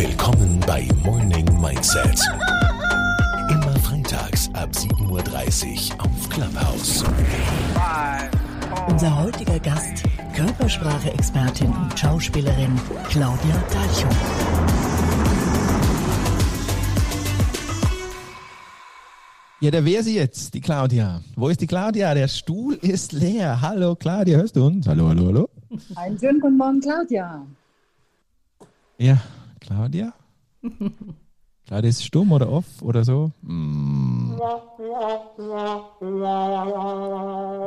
Willkommen bei Morning Mindset. Immer freitags ab 7.30 Uhr auf Clubhouse. Unser heutiger Gast, Körpersprache-Expertin und Schauspielerin Claudia Dalchuk. Ja, da wäre sie jetzt, die Claudia. Wo ist die Claudia? Der Stuhl ist leer. Hallo Claudia, hörst du uns? Hallo, hallo, hallo. Einen schönen guten Morgen, Claudia. Ja, Claudia? Claudia ist stumm oder off oder so? Mm.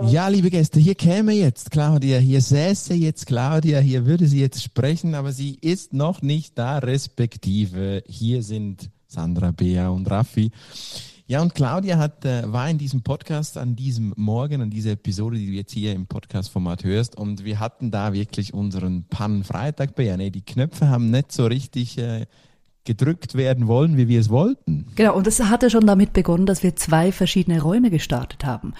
Ja, liebe Gäste, hier käme jetzt Claudia, hier säße jetzt Claudia, hier würde sie jetzt sprechen, aber sie ist noch nicht da, respektive hier sind Sandra, Bea und Raffi. Ja, und Claudia hat, äh, war in diesem Podcast an diesem Morgen, an dieser Episode, die du jetzt hier im Podcast-Format hörst. Und wir hatten da wirklich unseren Pan-Freitag, Bea. Nee, die Knöpfe haben nicht so richtig äh, gedrückt werden wollen, wie wir es wollten. Genau, und das hatte schon damit begonnen, dass wir zwei verschiedene Räume gestartet haben.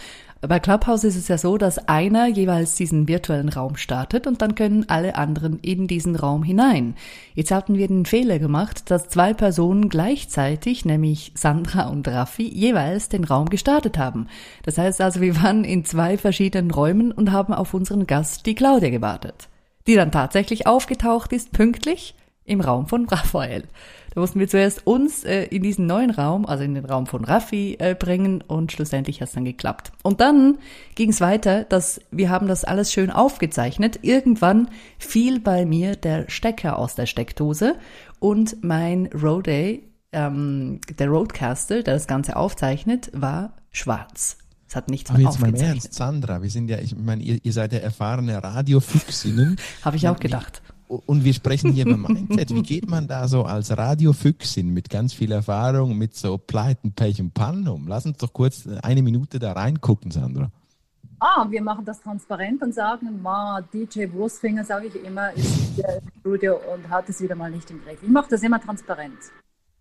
Bei Clubhouse ist es ja so, dass einer jeweils diesen virtuellen Raum startet und dann können alle anderen in diesen Raum hinein. Jetzt hatten wir den Fehler gemacht, dass zwei Personen gleichzeitig, nämlich Sandra und Raffi, jeweils den Raum gestartet haben. Das heißt also, wir waren in zwei verschiedenen Räumen und haben auf unseren Gast, die Claudia, gewartet. Die dann tatsächlich aufgetaucht ist, pünktlich im Raum von Raphael. Da mussten wir zuerst uns äh, in diesen neuen Raum, also in den Raum von Raffi, äh, bringen und schlussendlich hat es dann geklappt. Und dann ging es weiter, dass wir haben das alles schön aufgezeichnet. Irgendwann fiel bei mir der Stecker aus der Steckdose und mein Roday, ähm, der Roadcaster, der das Ganze aufzeichnet, war schwarz. Es hat nichts Aber mehr jetzt mal aufgezeichnet. Ernst, Sandra, wir sind ja, ich meine, ihr, ihr seid ja erfahrene Radiofüchsinnen. Habe ich auch gedacht. Und wir sprechen hier über Mindset. Wie geht man da so als Radiofüchsin mit ganz viel Erfahrung, mit so Pleiten, Pech und Pannen um? Lass uns doch kurz eine Minute da reingucken, Sandra. Ah, wir machen das transparent und sagen, ma, DJ Wurstfinger, sage ich immer, ist hier im Studio und hat es wieder mal nicht im Griff. Ich mache das immer transparent.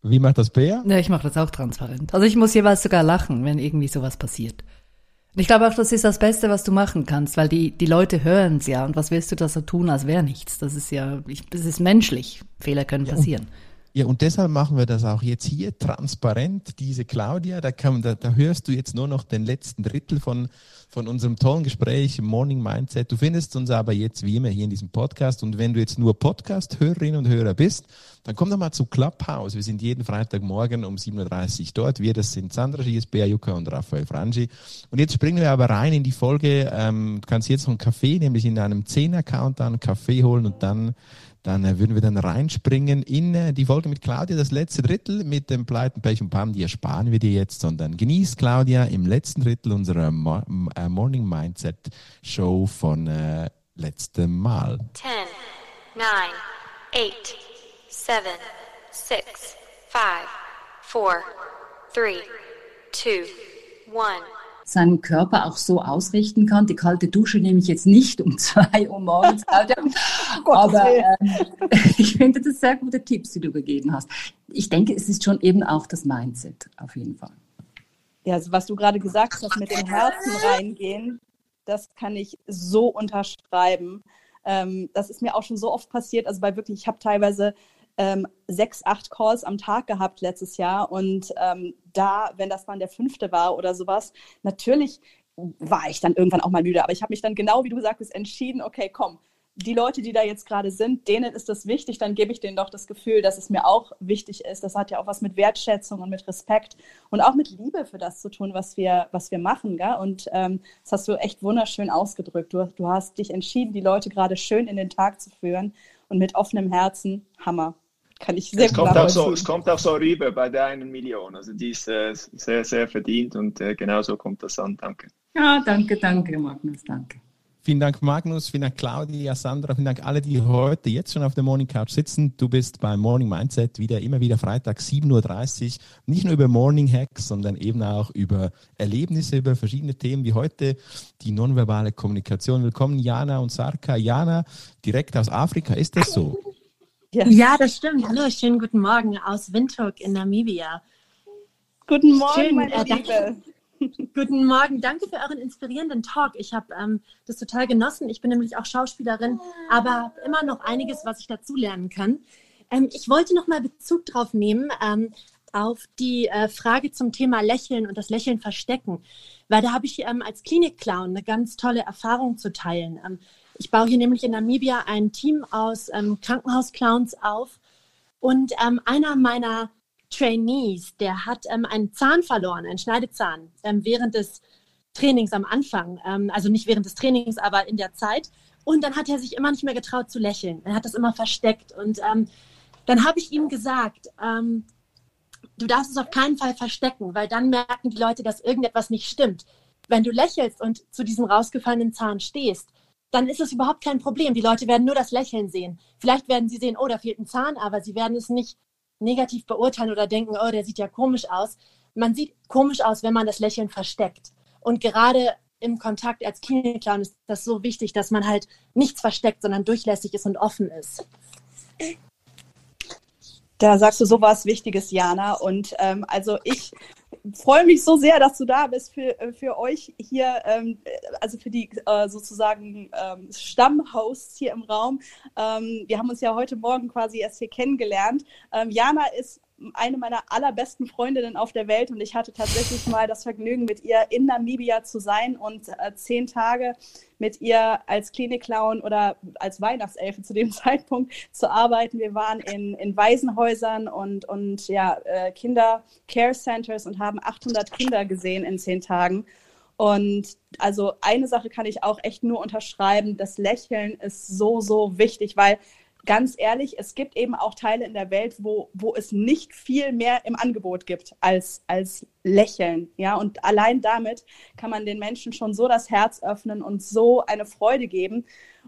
Wie macht das Bea? Ja, ich mache das auch transparent. Also ich muss jeweils sogar lachen, wenn irgendwie sowas passiert. Und ich glaube auch, das ist das Beste, was du machen kannst, weil die, die Leute hören es ja. Und was willst du da so tun, als wäre nichts? Das ist ja, ich, das ist menschlich. Fehler können passieren. Ja, und deshalb machen wir das auch jetzt hier transparent. Diese Claudia, da, kann, da, da hörst du jetzt nur noch den letzten Drittel von, von unserem tollen Gespräch Morning Mindset. Du findest uns aber jetzt wie immer hier in diesem Podcast. Und wenn du jetzt nur Podcast-Hörerin und Hörer bist, dann komm doch mal zu Clubhouse. Wir sind jeden Freitagmorgen um 7.30 Uhr dort. Wir, das sind Sandra Schies, Bea Jucker und Raphael Frangi. Und jetzt springen wir aber rein in die Folge. Ähm, du kannst jetzt noch einen Kaffee, nämlich in einem 10er-Count einen Kaffee holen und dann dann äh, würden wir dann reinspringen in äh, die Folge mit Claudia, das letzte Drittel mit dem Pleiten, Pech und Pam, die ersparen wir dir jetzt, sondern genießt Claudia im letzten Drittel unserer äh, Morning Mindset Show von äh, letztem Mal. 10, 9, 8, 7, 6, 5, 4, 3, 2, 1. seinen Körper auch so ausrichten kann. Die kalte Dusche nehme ich jetzt nicht um zwei Uhr morgens, Claudia. aber ähm, ich finde das sehr gute Tipps, die du gegeben hast. Ich denke, es ist schon eben auch das Mindset, auf jeden Fall. Ja, also was du gerade gesagt hast, mit dem Herzen reingehen, das kann ich so unterschreiben. Ähm, das ist mir auch schon so oft passiert. Also bei wirklich, ich habe teilweise ähm, sechs, acht Calls am Tag gehabt letztes Jahr und ähm, da, wenn das dann der fünfte war oder sowas, natürlich war ich dann irgendwann auch mal müde, aber ich habe mich dann genau wie du sagtest entschieden, okay, komm, die Leute, die da jetzt gerade sind, denen ist das wichtig, dann gebe ich denen doch das Gefühl, dass es mir auch wichtig ist. Das hat ja auch was mit Wertschätzung und mit Respekt und auch mit Liebe für das zu tun, was wir, was wir machen. Gell? Und ähm, das hast du echt wunderschön ausgedrückt. Du, du hast dich entschieden, die Leute gerade schön in den Tag zu führen und mit offenem Herzen. Hammer. Kann ich sehr Es gut kommt, auch so, es kommt auch so rüber bei der einen Million. Also die ist äh, sehr, sehr verdient und äh, genauso kommt das an. Danke. Ja, danke, danke, Magnus, danke. Vielen Dank, Magnus. Vielen Dank, Claudia, Sandra. Vielen Dank alle, die heute jetzt schon auf der Morning Couch sitzen. Du bist beim Morning Mindset wieder, immer wieder Freitag, 7.30 Uhr. Nicht nur über Morning Hacks, sondern eben auch über Erlebnisse, über verschiedene Themen wie heute die nonverbale Kommunikation. Willkommen, Jana und Sarka. Jana, direkt aus Afrika. Ist das so? Ja. Ja, das stimmt. Hallo, schönen guten Morgen aus Windhoek in Namibia. Guten Morgen, Schön, meine äh, Liebe. danke. Guten Morgen, danke für euren inspirierenden Talk. Ich habe ähm, das total genossen. Ich bin nämlich auch Schauspielerin, aber immer noch einiges, was ich dazulernen kann. Ähm, ich wollte noch mal Bezug drauf nehmen ähm, auf die äh, Frage zum Thema Lächeln und das Lächeln verstecken, weil da habe ich ähm, als Klinikclown eine ganz tolle Erfahrung zu teilen. Ähm, ich baue hier nämlich in Namibia ein Team aus ähm, Krankenhausclowns auf und einer meiner Trainees, der hat ähm, einen Zahn verloren, einen Schneidezahn, ähm, während des Trainings am Anfang. Ähm, also nicht während des Trainings, aber in der Zeit. Und dann hat er sich immer nicht mehr getraut zu lächeln. Er hat das immer versteckt. Und ähm, dann habe ich ihm gesagt, ähm, du darfst es auf keinen Fall verstecken, weil dann merken die Leute, dass irgendetwas nicht stimmt. Wenn du lächelst und zu diesem rausgefallenen Zahn stehst, dann ist es überhaupt kein Problem. Die Leute werden nur das Lächeln sehen. Vielleicht werden sie sehen, oh, da fehlt ein Zahn, aber sie werden es nicht negativ beurteilen oder denken, oh, der sieht ja komisch aus. Man sieht komisch aus, wenn man das Lächeln versteckt. Und gerade im Kontakt als Klinikclown ist das so wichtig, dass man halt nichts versteckt, sondern durchlässig ist und offen ist. Da sagst du sowas Wichtiges, Jana. Und ähm, also ich freue mich so sehr, dass du da bist für, äh, für euch hier, ähm, also für die äh, sozusagen ähm, Stammhosts hier im Raum. Ähm, wir haben uns ja heute Morgen quasi erst hier kennengelernt. Ähm, Jana ist eine meiner allerbesten Freundinnen auf der Welt und ich hatte tatsächlich mal das Vergnügen, mit ihr in Namibia zu sein und äh, zehn Tage mit ihr als Klinikclown oder als Weihnachtselfe zu dem Zeitpunkt zu arbeiten. Wir waren in, in Waisenhäusern und, und ja, äh, Kinder-Care-Centers und haben 800 Kinder gesehen in zehn Tagen. Und also eine Sache kann ich auch echt nur unterschreiben, das Lächeln ist so, so wichtig, weil ganz ehrlich, es gibt eben auch Teile in der Welt, wo, wo es nicht viel mehr im Angebot gibt als, als Lächeln. Ja, und allein damit kann man den Menschen schon so das Herz öffnen und so eine Freude geben.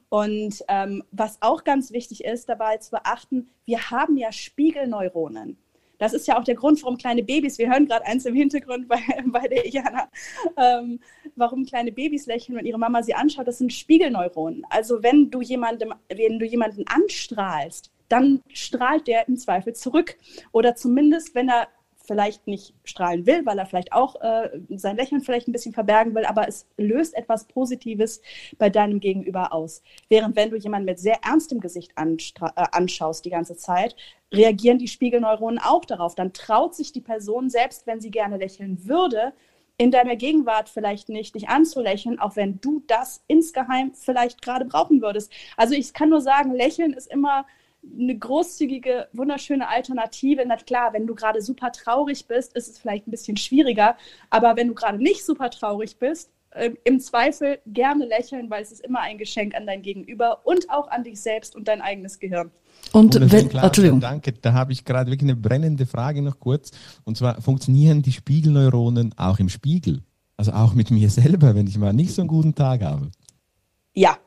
Und ähm, was auch ganz wichtig ist, dabei zu beachten, wir haben ja Spiegelneuronen. Das ist ja auch der Grund, warum kleine Babys, wir hören gerade eins im Hintergrund bei, bei der Jana, ähm, warum kleine Babys lächeln, wenn ihre Mama sie anschaut, das sind Spiegelneuronen. Also wenn du jemandem, wenn du jemanden anstrahlst, dann strahlt der im Zweifel zurück. Oder zumindest, wenn er vielleicht nicht strahlen will, weil er vielleicht auch äh, sein Lächeln vielleicht ein bisschen verbergen will, aber es löst etwas Positives bei deinem Gegenüber aus. Während wenn du jemanden mit sehr ernstem Gesicht äh, anschaust die ganze Zeit, reagieren die Spiegelneuronen auch darauf. Dann traut sich die Person, selbst wenn sie gerne lächeln würde, in deiner Gegenwart vielleicht nicht, dich anzulächeln, auch wenn du das insgeheim vielleicht gerade brauchen würdest. Also ich kann nur sagen, Lächeln ist immer eine großzügige, wunderschöne Alternative. Na klar, wenn du gerade super traurig bist, ist es vielleicht ein bisschen schwieriger. Aber wenn du gerade nicht super traurig bist, äh, im Zweifel gerne lächeln, weil es ist immer ein Geschenk an dein Gegenüber und auch an dich selbst und dein eigenes Gehirn. Und wenn, klar, Entschuldigung. Danke, da habe ich gerade wirklich eine brennende Frage noch kurz. Und zwar, funktionieren die Spiegelneuronen auch im Spiegel? Also auch mit mir selber, wenn ich mal nicht so einen guten Tag habe? Ja,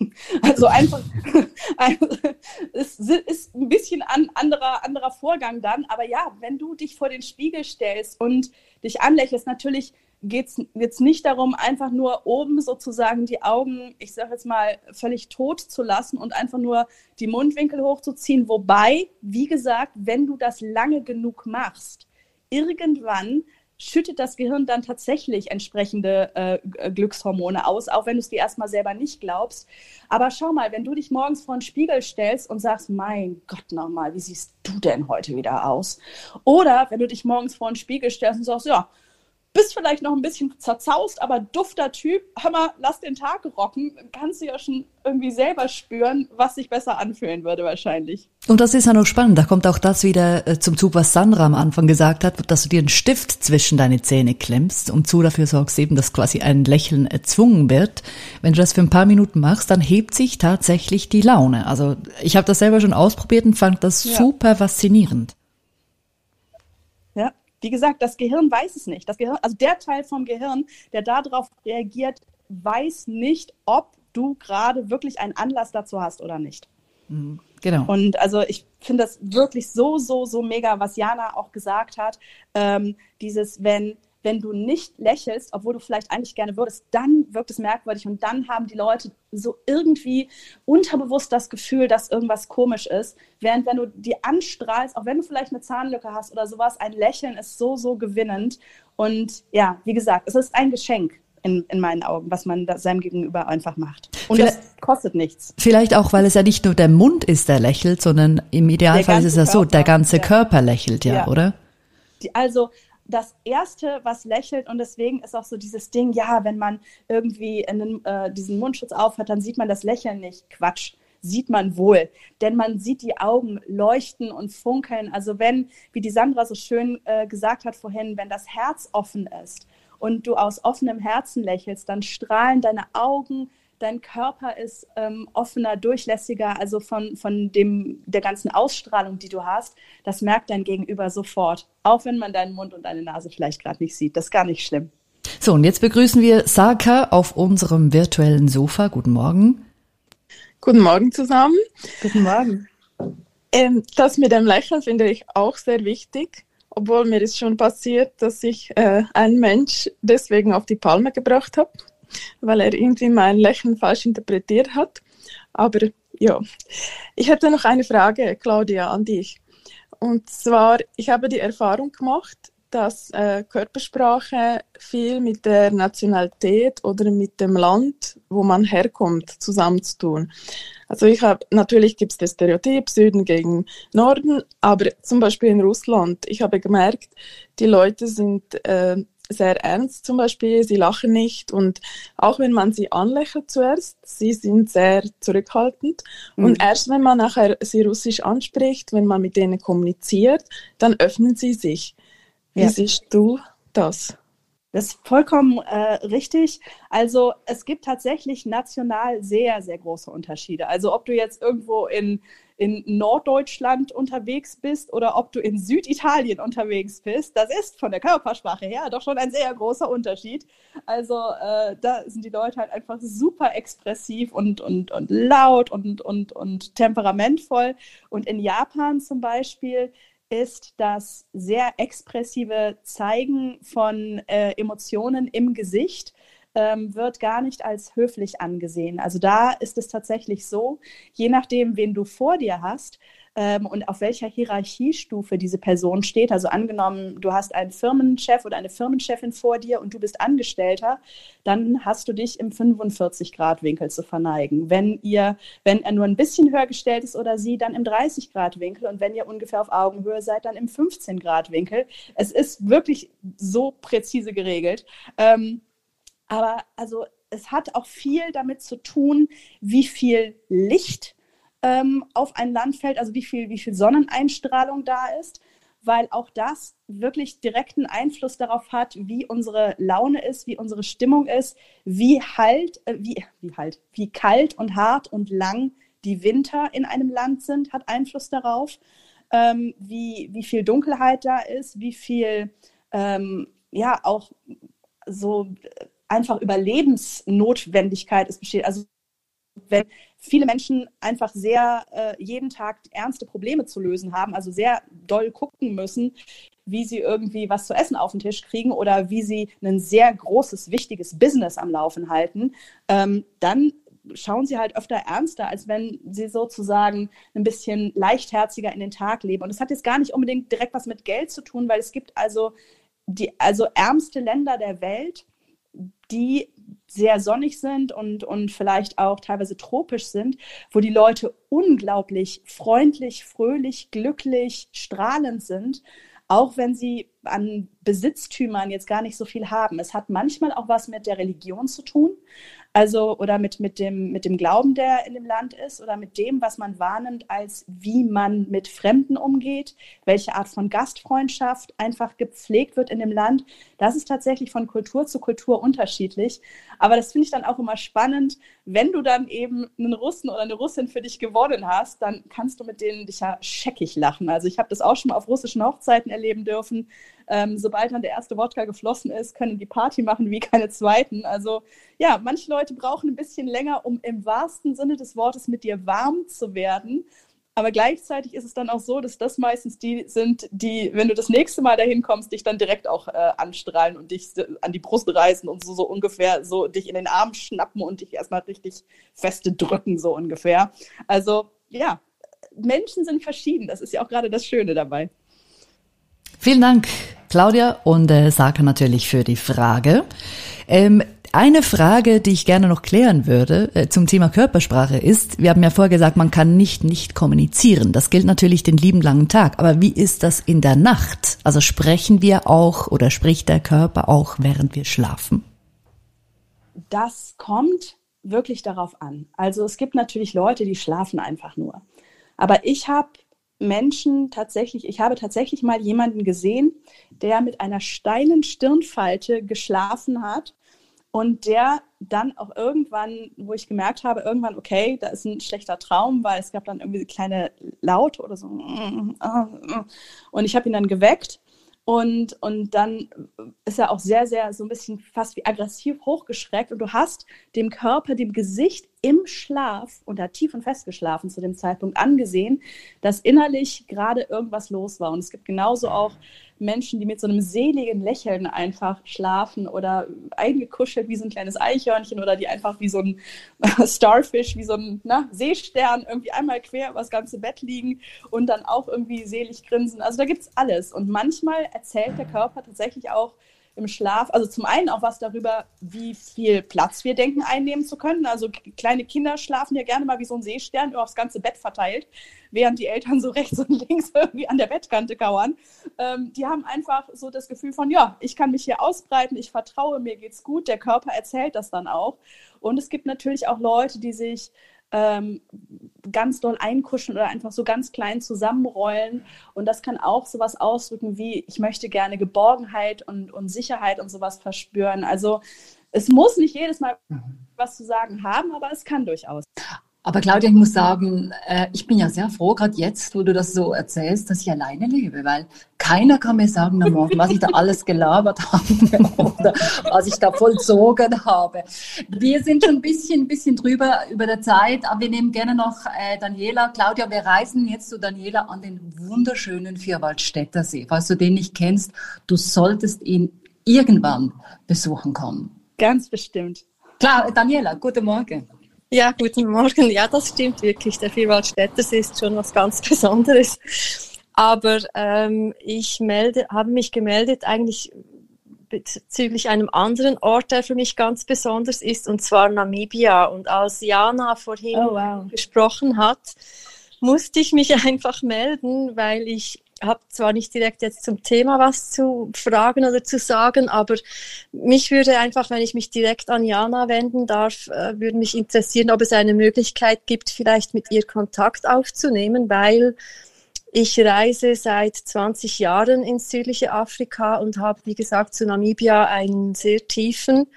Also einfach, es ist ein bisschen ein anderer, anderer Vorgang dann. Aber ja, wenn du dich vor den Spiegel stellst und dich anlächelst, natürlich geht es jetzt nicht darum, einfach nur oben sozusagen die Augen, ich sage jetzt mal, völlig tot zu lassen und einfach nur die Mundwinkel hochzuziehen. Wobei, wie gesagt, wenn du das lange genug machst, irgendwann schüttet das Gehirn dann tatsächlich entsprechende äh, Glückshormone aus, auch wenn du es dir erstmal selber nicht glaubst. Aber schau mal, wenn du dich morgens vor den Spiegel stellst und sagst, mein Gott nochmal, wie siehst du denn heute wieder aus? Oder wenn du dich morgens vor den Spiegel stellst und sagst, ja, bist vielleicht noch ein bisschen zerzaust, aber dufter Typ. Hör mal, lass den Tag rocken. Kannst du ja schon irgendwie selber spüren, was sich besser anfühlen würde wahrscheinlich. Und das ist ja noch spannend. Da kommt auch das wieder äh, zum Zug, was Sandra am Anfang gesagt hat, dass du dir einen Stift zwischen deine Zähne klemmst und so dafür sorgst eben, dass quasi ein Lächeln erzwungen wird. Wenn du das für ein paar Minuten machst, dann hebt sich tatsächlich die Laune. Also ich habe das selber schon ausprobiert und fand das ja. super faszinierend. Wie gesagt, das Gehirn weiß es nicht. Das Gehirn, also der Teil vom Gehirn, der darauf reagiert, weiß nicht, ob du gerade wirklich einen Anlass dazu hast oder nicht. Mhm, genau. Und also ich finde das wirklich so, so, so mega, was Jana auch gesagt hat. Ähm, dieses, wenn wenn du nicht lächelst, obwohl du vielleicht eigentlich gerne würdest, dann wirkt es merkwürdig und dann haben die Leute so irgendwie unterbewusst das Gefühl, dass irgendwas komisch ist. Während wenn du die anstrahlst, auch wenn du vielleicht eine Zahnlücke hast oder sowas, ein Lächeln ist so, so gewinnend. Und ja, wie gesagt, es ist ein Geschenk. in, in meinen Augen, was man seinem Gegenüber einfach macht. Und vielleicht, das kostet nichts. Vielleicht auch, weil es ja nicht nur der Mund ist, der lächelt, sondern im Idealfall ist es ja so, der ganze ja. Körper lächelt ja, ja. oder? Die, also das Erste, was lächelt und deswegen ist auch so dieses Ding, ja, wenn man irgendwie einen, äh, diesen Mundschutz aufhat, dann sieht man das Lächeln nicht. Quatsch, sieht man wohl, denn man sieht die Augen leuchten und funkeln. Also wenn, wie die Sandra so schön äh, gesagt hat vorhin, wenn das Herz offen ist und du aus offenem Herzen lächelst, dann strahlen deine Augen, dein Körper ist ähm, offener, durchlässiger, also von, von dem, der ganzen Ausstrahlung, die du hast, das merkt dein Gegenüber sofort. Auch wenn man deinen Mund und deine Nase vielleicht gerade nicht sieht. Das ist gar nicht schlimm. So, und jetzt begrüßen wir Saka auf unserem virtuellen Sofa. Guten Morgen. Guten Morgen zusammen. Guten Morgen. Ähm, das mit dem Lächeln finde ich auch sehr wichtig, obwohl mir ist schon passiert, dass ich äh, einen Mensch deswegen auf die Palme gebracht habe weil er irgendwie mein Lächeln falsch interpretiert hat. Aber ja, ich hätte noch eine Frage, Claudia, an dich. Und zwar, ich habe die Erfahrung gemacht, dass äh, Körpersprache viel mit der Nationalität oder mit dem Land, wo man herkommt, zusammenzutun. Also ich habe natürlich gibt es das Stereotyp Süden gegen Norden, aber zum Beispiel in Russland, ich habe gemerkt, die Leute sind äh, sehr ernst zum Beispiel, sie lachen nicht und auch wenn man sie anlächelt zuerst, sie sind sehr zurückhaltend mhm. und erst wenn man nachher sie russisch anspricht, wenn man mit denen kommuniziert, dann öffnen sie sich. Wie ja. siehst du das? Das ist vollkommen äh, richtig. Also es gibt tatsächlich national sehr, sehr große Unterschiede. Also ob du jetzt irgendwo in in Norddeutschland unterwegs bist oder ob du in Süditalien unterwegs bist, das ist von der Körpersprache her doch schon ein sehr großer Unterschied. Also äh, da sind die Leute halt einfach super expressiv und, und, und laut und, und, und temperamentvoll. Und in Japan zum Beispiel ist das sehr expressive Zeigen von äh, Emotionen im Gesicht ähm, wird gar nicht als höflich angesehen. Also da ist es tatsächlich so, je nachdem, wen du vor dir hast, ähm, und auf welcher Hierarchiestufe diese Person steht. Also angenommen, du hast einen Firmenchef oder eine Firmenchefin vor dir und du bist Angestellter, dann hast du dich im 45-Grad-Winkel zu verneigen. Wenn ihr, wenn er nur ein bisschen höher gestellt ist oder sie, dann im 30-Grad-Winkel und wenn ihr ungefähr auf Augenhöhe seid, dann im 15-Grad-Winkel. Es ist wirklich so präzise geregelt. Ähm, aber also es hat auch viel damit zu tun, wie viel Licht ähm, auf ein Land fällt, also wie viel, wie viel Sonneneinstrahlung da ist, weil auch das wirklich direkten Einfluss darauf hat, wie unsere Laune ist, wie unsere Stimmung ist, wie halt, äh, wie, wie halt, wie kalt und hart und lang die Winter in einem Land sind, hat Einfluss darauf, ähm, wie, wie viel Dunkelheit da ist, wie viel ähm, ja auch so einfach Überlebensnotwendigkeit es besteht. Also wenn viele Menschen einfach sehr äh, jeden Tag ernste Probleme zu lösen haben, also sehr doll gucken müssen, wie sie irgendwie was zu essen auf den Tisch kriegen oder wie sie ein sehr großes, wichtiges Business am Laufen halten, ähm, dann schauen sie halt öfter ernster, als wenn sie sozusagen ein bisschen leichtherziger in den Tag leben. Und das hat jetzt gar nicht unbedingt direkt was mit Geld zu tun, weil es gibt also die also ärmste Länder der Welt, die sehr sonnig sind und, und vielleicht auch teilweise tropisch sind, wo die Leute unglaublich freundlich, fröhlich, glücklich, strahlend sind, auch wenn sie an Besitztümern jetzt gar nicht so viel haben. Es hat manchmal auch was mit der Religion zu tun. Also, oder mit, mit, dem, mit dem Glauben, der in dem Land ist, oder mit dem, was man wahrnimmt, als wie man mit Fremden umgeht, welche Art von Gastfreundschaft einfach gepflegt wird in dem Land. Das ist tatsächlich von Kultur zu Kultur unterschiedlich. Aber das finde ich dann auch immer spannend, wenn du dann eben einen Russen oder eine Russin für dich gewonnen hast, dann kannst du mit denen dich ja scheckig lachen. Also ich habe das auch schon mal auf russischen Hochzeiten erleben dürfen ähm, sobald dann der erste Wodka geflossen ist, können die Party machen wie keine zweiten. Also ja, manche Leute brauchen ein bisschen länger, um im wahrsten Sinne des Wortes mit dir warm zu werden. Aber gleichzeitig ist es dann auch so, dass das meistens die sind, die, wenn du das nächste Mal dahin kommst, dich dann direkt auch äh, anstrahlen und dich an die Brust reißen und so, so ungefähr so dich in den Arm schnappen und dich erstmal richtig feste drücken, so ungefähr. Also ja, Menschen sind verschieden. Das ist ja auch gerade das Schöne dabei. Vielen Dank, Claudia und äh, Saka natürlich für die Frage. Ähm, Eine Frage, die ich gerne noch klären würde äh, zum Thema Körpersprache ist, wir haben ja vorher gesagt, man kann nicht nicht kommunizieren. Das gilt natürlich den lieben langen Tag. Aber wie ist das in der Nacht? Also sprechen wir auch oder spricht der Körper auch, während wir schlafen? Das kommt wirklich darauf an. Also es gibt natürlich Leute, die schlafen einfach nur. Aber ich habe Menschen tatsächlich, ich habe tatsächlich mal jemanden gesehen, der mit einer steilen Stirnfalte geschlafen hat und der dann auch irgendwann, wo ich gemerkt habe, irgendwann, okay, da ist ein schlechter Traum, weil es gab dann irgendwie kleine Laute oder so. Und ich habe ihn dann geweckt und, und dann ist er auch sehr, sehr so ein bisschen fast wie aggressiv hochgeschreckt und du hast dem Körper, dem Gesicht im Schlaf und hat tief und fest geschlafen zu dem Zeitpunkt angesehen, dass innerlich gerade irgendwas los war. Und es gibt genauso auch Menschen, die mit so einem seligen Lächeln einfach schlafen oder eingekuschelt wie so ein kleines Eichhörnchen oder die einfach wie so ein Starfish, wie so ein na, Seestern irgendwie einmal quer über das ganze Bett liegen und dann auch irgendwie selig grinsen. Also da gibt es alles. Und manchmal erzählt der Körper tatsächlich auch, im Schlaf, also zum einen auch was darüber, wie viel Platz wir denken einnehmen zu können. Also kleine Kinder schlafen ja gerne mal wie so ein Seestern über das ganze Bett verteilt, während die Eltern so rechts und links irgendwie an der Bettkante kauern. Ähm, die haben einfach so das Gefühl von, ja, ich kann mich hier ausbreiten, ich vertraue, mir geht's gut. Der Körper erzählt das dann auch. Und es gibt natürlich auch Leute, die sich ähm, ganz doll einkuschen oder einfach so ganz klein zusammenrollen. Und das kann auch sowas ausdrücken wie, ich möchte gerne Geborgenheit und, und Sicherheit und sowas verspüren. Also es muss nicht jedes Mal mhm. was zu sagen haben, aber es kann durchaus. Aber Claudia, ich muss sagen, äh, ich bin ja sehr froh, gerade jetzt, wo du das so erzählst, dass ich alleine lebe, weil keiner kann mir sagen, na morgen, was ich da alles gelabert habe oder was ich da vollzogen habe. Wir sind schon ein bisschen, ein bisschen drüber über der Zeit, aber wir nehmen gerne noch äh, Daniela. Claudia, wir reisen jetzt zu Daniela an den wunderschönen Vierwaldstätter See. Falls du den nicht kennst, du solltest ihn irgendwann besuchen kommen. Ganz bestimmt. Klar, Daniela, guten Morgen. Ja, guten Morgen. Ja, das stimmt wirklich. Der Vierwaldstättersee ist schon was ganz Besonderes. Aber ähm, ich melde, habe mich gemeldet eigentlich bezüglich einem anderen Ort, der für mich ganz besonders ist, und zwar Namibia. Und als Jana vorhin oh, wow. gesprochen hat, musste ich mich einfach melden, weil ich habe zwar nicht direkt jetzt zum Thema was zu fragen oder zu sagen, aber mich würde einfach, wenn ich mich direkt an Jana wenden darf, äh, würde mich interessieren, ob es eine Möglichkeit gibt, vielleicht mit ihr Kontakt aufzunehmen, weil ich reise seit 20 Jahren ins südliche Afrika und habe, wie gesagt, zu Namibia einen sehr tiefen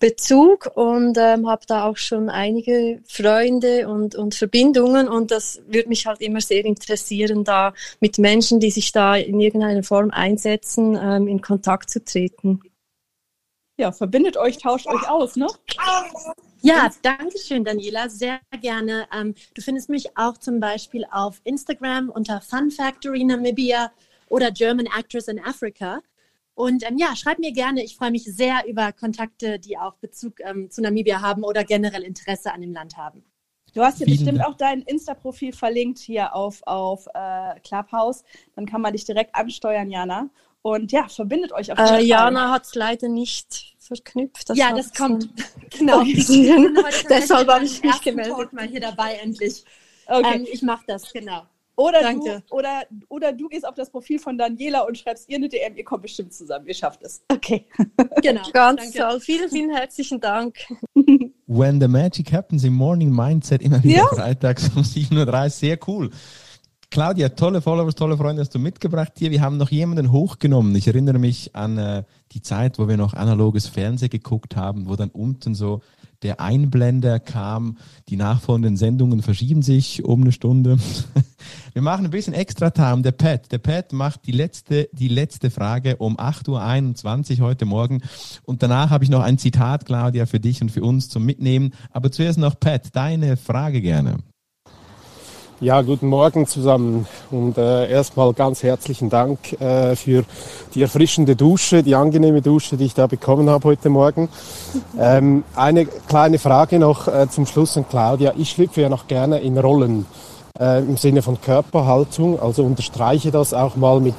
Bezug und ähm, habe da auch schon einige Freunde und, und Verbindungen und das würde mich halt immer sehr interessieren, da mit Menschen, die sich da in irgendeiner Form einsetzen, ähm, in Kontakt zu treten. Ja, verbindet euch, tauscht euch aus, ne? Ja, danke schön, Daniela. Sehr gerne. Ähm, du findest mich auch zum Beispiel auf Instagram unter Fun Factory Namibia oder German Actress in Africa. Und ähm, ja, schreib mir gerne. Ich freue mich sehr über Kontakte, die auch Bezug ähm, zu Namibia haben oder generell Interesse an dem Land haben. Du hast ja bestimmt Dank. auch dein Insta-Profil verlinkt hier auf, auf äh, Clubhouse. Dann kann man dich direkt ansteuern, Jana. Und ja, verbindet euch auf jeden äh, Fall. Jana hat es leider nicht verknüpft. Das ja, das kommt. Genau. Deshalb habe ich mich gemeldet. mal hier dabei endlich. Okay. Ähm, ich mache das, genau. Oder Danke. du, oder, oder du gehst auf das Profil von Daniela und schreibst ihr eine DM, ihr kommt bestimmt zusammen, ihr schafft es. Okay. Genau. Ganz toll. Vielen, vielen herzlichen Dank. When the Magic Happens im Morning Mindset, immer wieder ja. freitags um 7.30 Uhr, sehr cool. Claudia, tolle Followers, tolle Freunde hast du mitgebracht hier. Wir haben noch jemanden hochgenommen. Ich erinnere mich an äh, die Zeit, wo wir noch analoges Fernsehen geguckt haben, wo dann unten so der Einblender kam. Die nachfolgenden Sendungen verschieben sich um eine Stunde. Wir machen ein bisschen extra Time. Der Pat, der Pat macht die letzte, die letzte Frage um 8.21 Uhr heute Morgen. Und danach habe ich noch ein Zitat, Claudia, für dich und für uns zum Mitnehmen. Aber zuerst noch Pat, deine Frage gerne. Ja, guten Morgen zusammen und äh, erstmal ganz herzlichen Dank äh, für die erfrischende Dusche, die angenehme Dusche, die ich da bekommen habe heute Morgen. Ähm, eine kleine Frage noch äh, zum Schluss an Claudia. Ich schlüpfe ja noch gerne in Rollen. äh, im Sinne von Körperhaltung. Also unterstreiche das auch mal mit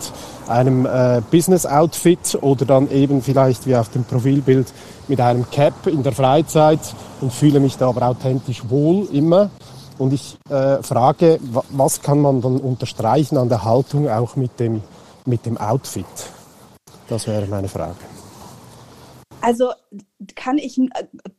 einem äh, Business-Outfit oder dann eben vielleicht wie auf dem Profilbild mit einem Cap in der Freizeit und fühle mich da aber authentisch wohl immer. Und ich äh, frage, was kann man dann unterstreichen an der Haltung auch mit dem, mit dem Outfit? Das wäre meine Frage. Also kann ich,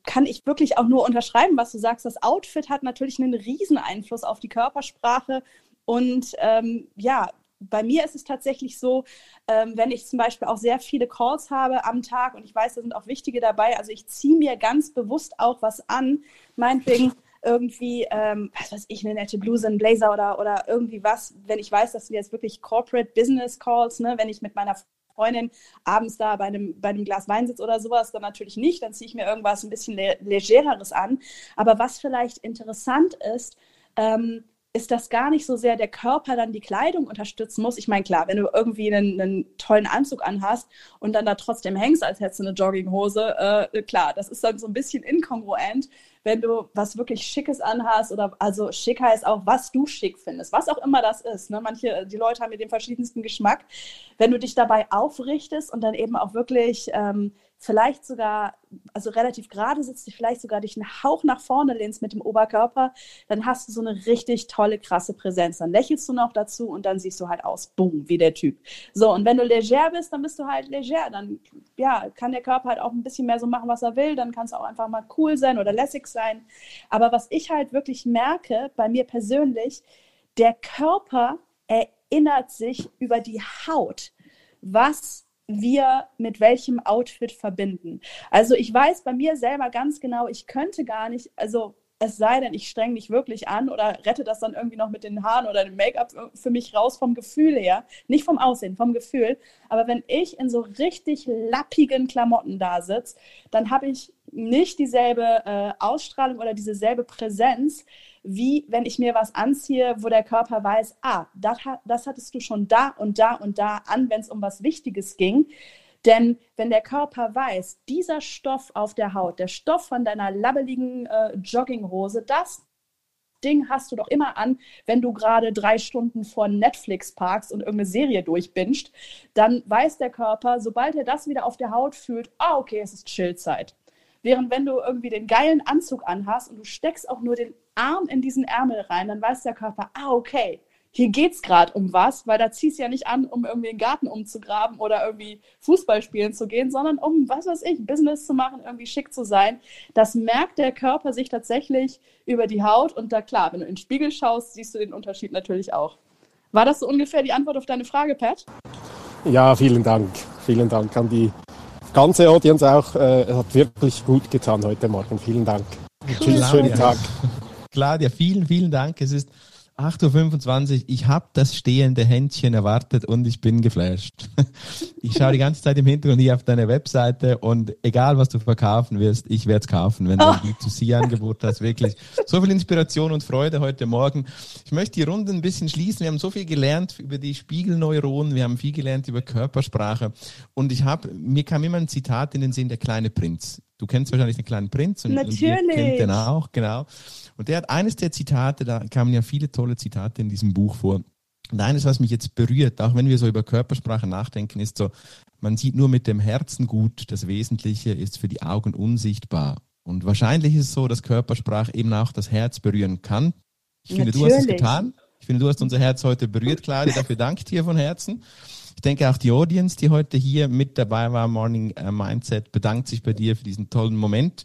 kann ich wirklich auch nur unterschreiben, was du sagst. Das Outfit hat natürlich einen riesen Einfluss auf die Körpersprache. Und ähm, ja, bei mir ist es tatsächlich so, ähm, wenn ich zum Beispiel auch sehr viele Calls habe am Tag und ich weiß, da sind auch wichtige dabei, also ich ziehe mir ganz bewusst auch was an, meinetwegen irgendwie, ähm, was weiß ich, eine nette Bluse, ein Blazer oder, oder irgendwie was, wenn ich weiß, dass wir jetzt wirklich Corporate Business Calls, ne, wenn ich mit meiner Freundin abends da bei einem, bei einem Glas Wein sitze oder sowas, dann natürlich nicht. Dann ziehe ich mir irgendwas ein bisschen le legereres an. Aber was vielleicht interessant ist, ähm, ist, dass gar nicht so sehr der Körper dann die Kleidung unterstützen muss. Ich meine, klar, wenn du irgendwie einen, einen, tollen Anzug anhast und dann da trotzdem hängst, als hättest du eine Jogginghose, äh, klar, das ist dann so ein bisschen inkongruent wenn du was wirklich Schickes anhast oder also schick heißt auch, was du schick findest, was auch immer das ist. Ne? Manche, die Leute haben mit dem verschiedensten Geschmack. Wenn du dich dabei aufrichtest und dann eben auch wirklich ähm, vielleicht sogar, also relativ gerade sitzt, vielleicht sogar dich einen Hauch nach vorne lehnst mit dem Oberkörper, dann hast du so eine richtig tolle, krasse Präsenz. Dann lächelst du noch dazu und dann siehst du halt aus, boom, wie der Typ. So, und wenn du leger bist, dann bist du halt leger. Dann, ja, kann der Körper halt auch ein bisschen mehr so machen, was er will. Dann kann es auch einfach mal cool sein oder lässig sein. Aber was ich halt wirklich merke, bei mir persönlich, der Körper erinnert sich über die Haut, was wir mit welchem Outfit verbinden. Also ich weiß bei mir selber ganz genau, ich könnte gar nicht, also es sei denn, ich streng mich wirklich an oder rette das dann irgendwie noch mit den Haaren oder dem Make-up für mich raus vom Gefühl her, nicht vom Aussehen, vom Gefühl. Aber wenn ich in so richtig lappigen Klamotten da sitze, dann habe ich nicht dieselbe äh, Ausstrahlung oder dieselbe Präsenz, wie wenn ich mir was anziehe, wo der Körper weiß, ah, das, das hattest du schon da und da und da an, wenn es um was Wichtiges ging. Denn wenn der Körper weiß, dieser Stoff auf der Haut, der Stoff von deiner labbeligen äh, Jogginghose, das Ding hast du doch immer an, wenn du gerade drei Stunden vor Netflix parkst und irgendeine Serie durchbinscht, dann weiß der Körper, sobald er das wieder auf der Haut fühlt, ah, okay, es ist Chillzeit. Während wenn du irgendwie den geilen Anzug anhast und du steckst auch nur den Arm in diesen Ärmel rein, dann weiß der Körper, ah, okay, hier geht es gerade um was, weil da ziehst du ja nicht an, um irgendwie den Garten umzugraben oder irgendwie Fußball spielen zu gehen, sondern um, was weiß ich, Business zu machen, irgendwie schick zu sein. Das merkt der Körper sich tatsächlich über die Haut und da klar, wenn du in den Spiegel schaust, siehst du den Unterschied natürlich auch. War das so ungefähr die Antwort auf deine Frage, Pat? Ja, vielen Dank. Vielen Dank an die ganze Audience auch. Äh, es hat wirklich gut getan heute Morgen. Vielen Dank. Tschüss, schönen Tag. Claudia, vielen, vielen Dank. Es ist 8.25 Uhr, ich habe das stehende Händchen erwartet und ich bin geflasht. Ich schaue die ganze Zeit im Hintergrund hier auf deine Webseite und egal was du verkaufen wirst, ich werde es kaufen, wenn du ein B2C-Angebot hast. Wirklich so viel Inspiration und Freude heute Morgen. Ich möchte die Runde ein bisschen schließen. Wir haben so viel gelernt über die Spiegelneuronen, wir haben viel gelernt über Körpersprache und ich habe, mir kam immer ein Zitat in den Sinn, der kleine Prinz. Du kennst wahrscheinlich den kleinen Prinz und, Natürlich. und ihr kennt den auch, genau. Und der hat eines der Zitate, da kamen ja viele tolle Zitate in diesem Buch vor. Und eines, was mich jetzt berührt, auch wenn wir so über Körpersprache nachdenken, ist so, man sieht nur mit dem Herzen gut, das Wesentliche ist für die Augen unsichtbar. Und wahrscheinlich ist es so, dass Körpersprache eben auch das Herz berühren kann. Ich finde, Natürlich. du hast es getan. Ich finde, du hast unser Herz heute berührt, Claudia. Dafür danke dir von Herzen. Ich denke auch die Audience, die heute hier mit dabei war, Morning äh, Mindset, bedankt sich bei dir für diesen tollen Moment.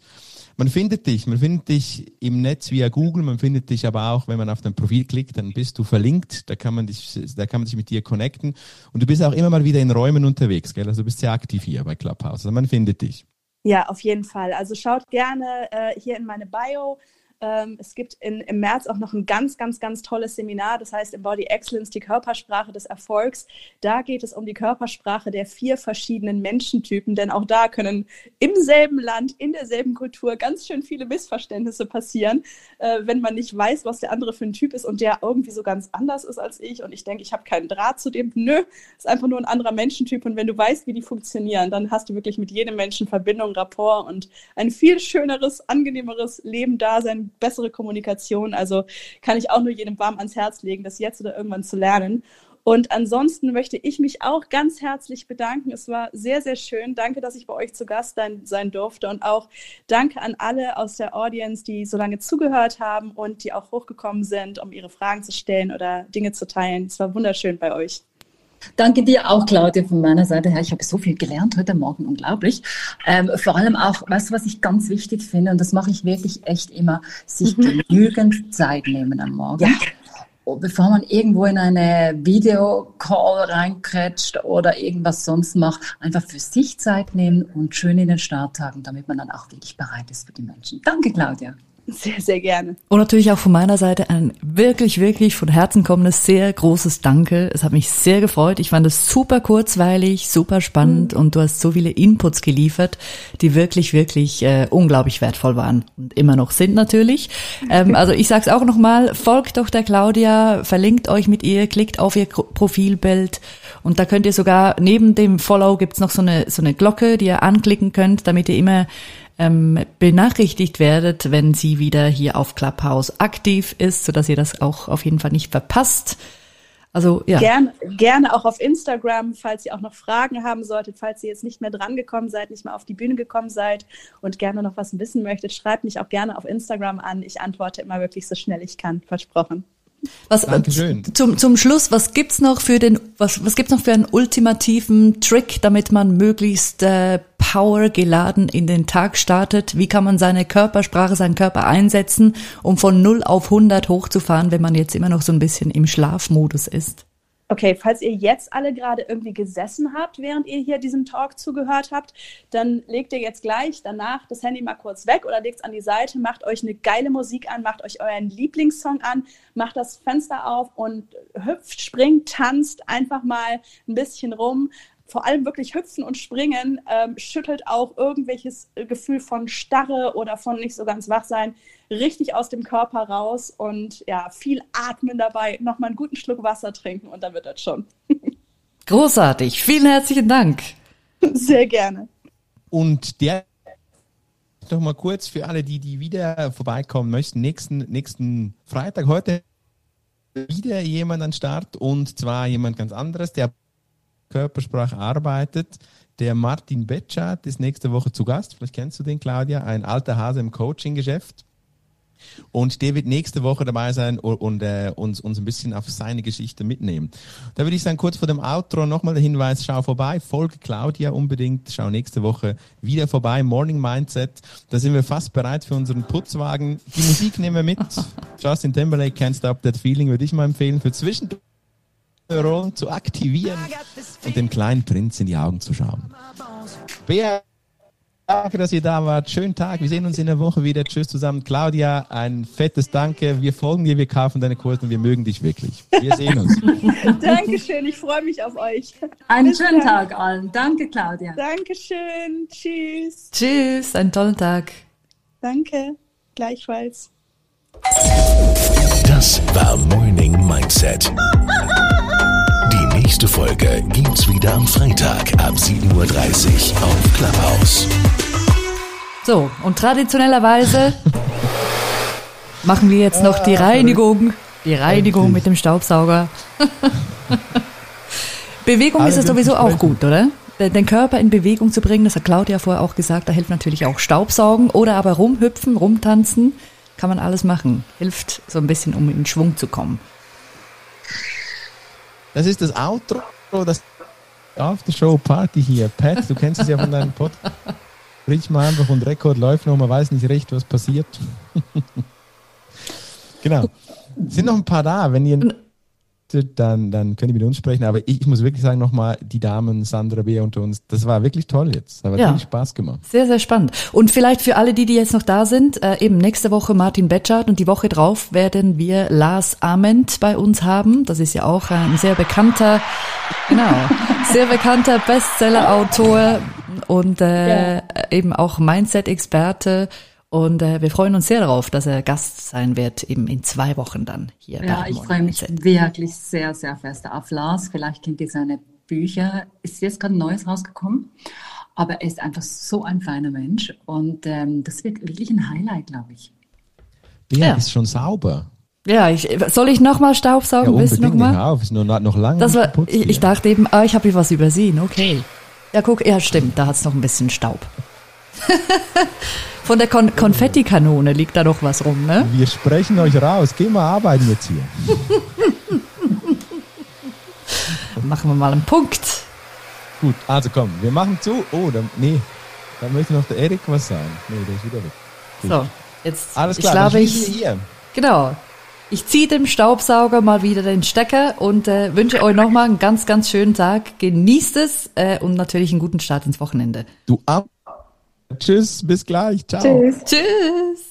Man findet dich, man findet dich im Netz via Google, man findet dich aber auch, wenn man auf dein Profil klickt, dann bist du verlinkt, da kann man dich, da kann man sich mit dir connecten und du bist auch immer mal wieder in Räumen unterwegs, gell? Also du bist sehr aktiv hier bei Clubhouse, also man findet dich. Ja, auf jeden Fall. Also schaut gerne äh, hier in meine Bio. Ähm, es gibt in, im März auch noch ein ganz, ganz, ganz tolles Seminar, das heißt Embody Excellence, die Körpersprache des Erfolgs. Da geht es um die Körpersprache der vier verschiedenen Menschentypen, denn auch da können im selben Land, in derselben Kultur ganz schön viele Missverständnisse passieren, äh, wenn man nicht weiß, was der andere für ein Typ ist und der irgendwie so ganz anders ist als ich und ich denke, ich habe keinen Draht zu dem. Nö, ist einfach nur ein anderer Menschentyp und wenn du weißt, wie die funktionieren, dann hast du wirklich mit jedem Menschen Verbindung, Rapport und ein viel schöneres, angenehmeres Leben, Dasein, bessere Kommunikation. Also kann ich auch nur jedem warm ans Herz legen, das jetzt oder irgendwann zu lernen. Und ansonsten möchte ich mich auch ganz herzlich bedanken. Es war sehr, sehr schön. Danke, dass ich bei euch zu Gast sein durfte. Und auch danke an alle aus der Audience, die so lange zugehört haben und die auch hochgekommen sind, um ihre Fragen zu stellen oder Dinge zu teilen. Es war wunderschön bei euch. Danke dir auch, Claudia, von meiner Seite her. Ich habe so viel gelernt heute Morgen, unglaublich. Ähm, vor allem auch, weißt du, was ich ganz wichtig finde, und das mache ich wirklich echt immer, sich mhm. genügend Zeit nehmen am Morgen. Ja bevor man irgendwo in eine Videocall reinkretscht oder irgendwas sonst macht, einfach für sich Zeit nehmen und schön in den Start tagen, damit man dann auch wirklich bereit ist für die Menschen. Danke, Claudia. Sehr, sehr gerne. Und natürlich auch von meiner Seite ein wirklich, wirklich von Herzen kommendes, sehr großes Danke. Es hat mich sehr gefreut. Ich fand es super kurzweilig, super spannend mhm. und du hast so viele Inputs geliefert, die wirklich, wirklich äh, unglaublich wertvoll waren und immer noch sind natürlich. Ähm, also ich sag's auch nochmal, folgt doch der Claudia, verlinkt euch mit ihr, klickt auf ihr Profilbild und da könnt ihr sogar, neben dem Follow gibt's noch so eine, so eine Glocke, die ihr anklicken könnt, damit ihr immer ähm, benachrichtigt werdet, wenn sie wieder hier auf Clubhouse aktiv ist, so dass ihr das auch auf jeden Fall nicht verpasst. Also ja. Gerne, gerne auch auf Instagram, falls ihr auch noch Fragen haben solltet, falls ihr jetzt nicht mehr drangekommen seid, nicht mehr auf die Bühne gekommen seid und gerne noch was wissen möchtet, schreibt mich auch gerne auf Instagram an. Ich antworte immer wirklich so schnell ich kann, versprochen. Was, Dankeschön. Zum, zum Schluss, was gibt's noch für den, was, was gibt's noch für einen ultimativen Trick, damit man möglichst äh, Power geladen in den Tag startet? Wie kann man seine Körpersprache, seinen Körper einsetzen, um von 0 auf 100 hochzufahren, wenn man jetzt immer noch so ein bisschen im Schlafmodus ist? Okay, falls ihr jetzt alle gerade irgendwie gesessen habt, während ihr hier diesem Talk zugehört habt, dann legt ihr jetzt gleich danach das Handy mal kurz weg oder legt es an die Seite, macht euch eine geile Musik an, macht euch euren Lieblingssong an, macht das Fenster auf und hüpft, springt, tanzt einfach mal ein bisschen rum, vor allem wirklich hüpfen und springen, ähm, schüttelt auch irgendwelches Gefühl von Starre oder von nicht so ganz wach sein richtig aus dem Körper raus und ja, viel atmen dabei, nochmal einen guten Schluck Wasser trinken und dann wird das schon. Großartig. Vielen herzlichen Dank. Sehr gerne. Und der noch mal kurz für alle, die, die wieder vorbeikommen möchten. Nächsten, nächsten Freitag, heute wieder jemand an Start und zwar jemand ganz anderes, der Körpersprache arbeitet. Der Martin Betschat ist nächste Woche zu Gast. Vielleicht kennst du den, Claudia, ein alter Hase im Coaching-Geschäft. Und der wird nächste Woche dabei sein und, und äh, uns, uns ein bisschen auf seine Geschichte mitnehmen. Da würde ich sagen, kurz vor dem Outro nochmal der Hinweis, schau vorbei, folge Claudia unbedingt, schau nächste Woche wieder vorbei, Morning Mindset. Da sind wir fast bereit für unseren Putzwagen. Die Musik nehmen wir mit. Justin Timberlake, Can't Stop That Feeling, würde ich mal empfehlen, für zwischendurch zu aktivieren und dem kleinen Prinz in die Augen zu schauen. Bea, danke, dass ihr da wart. Schönen Tag. Wir sehen uns in der Woche wieder. Tschüss zusammen. Claudia, ein fettes Danke. Wir folgen dir, wir kaufen deine Kurse und wir mögen dich wirklich. Wir sehen uns. Dankeschön. Ich freue mich auf euch. Einen Bis schönen dann. Tag allen. Danke, Claudia. Dankeschön. Tschüss. Tschüss. Einen tollen Tag. Danke. Gleichfalls. Das war Morning Mindset. Nächste Folge gibt's wieder am Freitag ab 7.30 Uhr auf Clubhouse. So, und traditionellerweise machen wir jetzt noch die Reinigung. Die Reinigung mit dem Staubsauger. Bewegung ist es sowieso auch gut, oder? Den Körper in Bewegung zu bringen, das hat Claudia vorher auch gesagt, da hilft natürlich auch Staubsaugen oder aber rumhüpfen, rumtanzen, kann man alles machen. Hilft so ein bisschen, um in Schwung zu kommen. Das ist das Outro, das After-Show-Party hier. Pat, du kennst es ja von deinem Podcast. Riecht mal einfach und Rekord läuft noch, man weiß nicht recht, was passiert. genau. Sind noch ein paar da, wenn ihr dann, dann könnt ihr mit uns sprechen. Aber ich, ich muss wirklich sagen, nochmal, die Damen, Sandra B. und uns, das war wirklich toll jetzt. Das hat ja. Spaß gemacht. Sehr, sehr spannend. Und vielleicht für alle die, die jetzt noch da sind, äh, eben nächste Woche Martin Betschart und die Woche drauf werden wir Lars Ament bei uns haben. Das ist ja auch ein sehr bekannter, genau, sehr bekannter Bestseller-Autor und äh, ja. eben auch Mindset-Experte. Und äh, wir freuen uns sehr darauf, dass er Gast sein wird, eben in zwei Wochen dann hier. Ja, ich freue mich wirklich sehr, sehr fest auf Lars. Vielleicht kennt ihr seine Bücher. Ist jetzt gerade ein neues rausgekommen. Aber er ist einfach so ein feiner Mensch. Und ähm, das wird wirklich ein Highlight, glaube ich. Ja, Ja. ist schon sauber. Ja, ich, soll ich nochmal Ja, Staubsaugen? Du unbedingt. nochmal? Hör auf, ist noch, noch lange Das war, geputzt ich, ich dachte eben, ah, ich habe hier was übersehen. Okay. Ja, guck, ja, stimmt, da hat's noch ein bisschen Staub. Von der Kon Konfettikanone liegt da noch was rum, ne? Wir sprechen euch raus. Geh mal arbeiten jetzt hier. Machen wir mal einen Punkt. Gut, also komm, wir machen zu. Oh, da, nee, da möchte noch der Erik was sagen. Nee, der ist wieder weg. Gut. So, jetzt, Alles ich klar, glaube, ich, schließen wir hier. genau. Ich ziehe dem Staubsauger mal wieder den Stecker und äh, wünsche euch nochmal einen ganz, ganz schönen Tag. Genießt es äh, und natürlich einen guten Start ins Wochenende. Du ab. Tschüss, bis gleich. Ciao. Tschüss. Tschüss.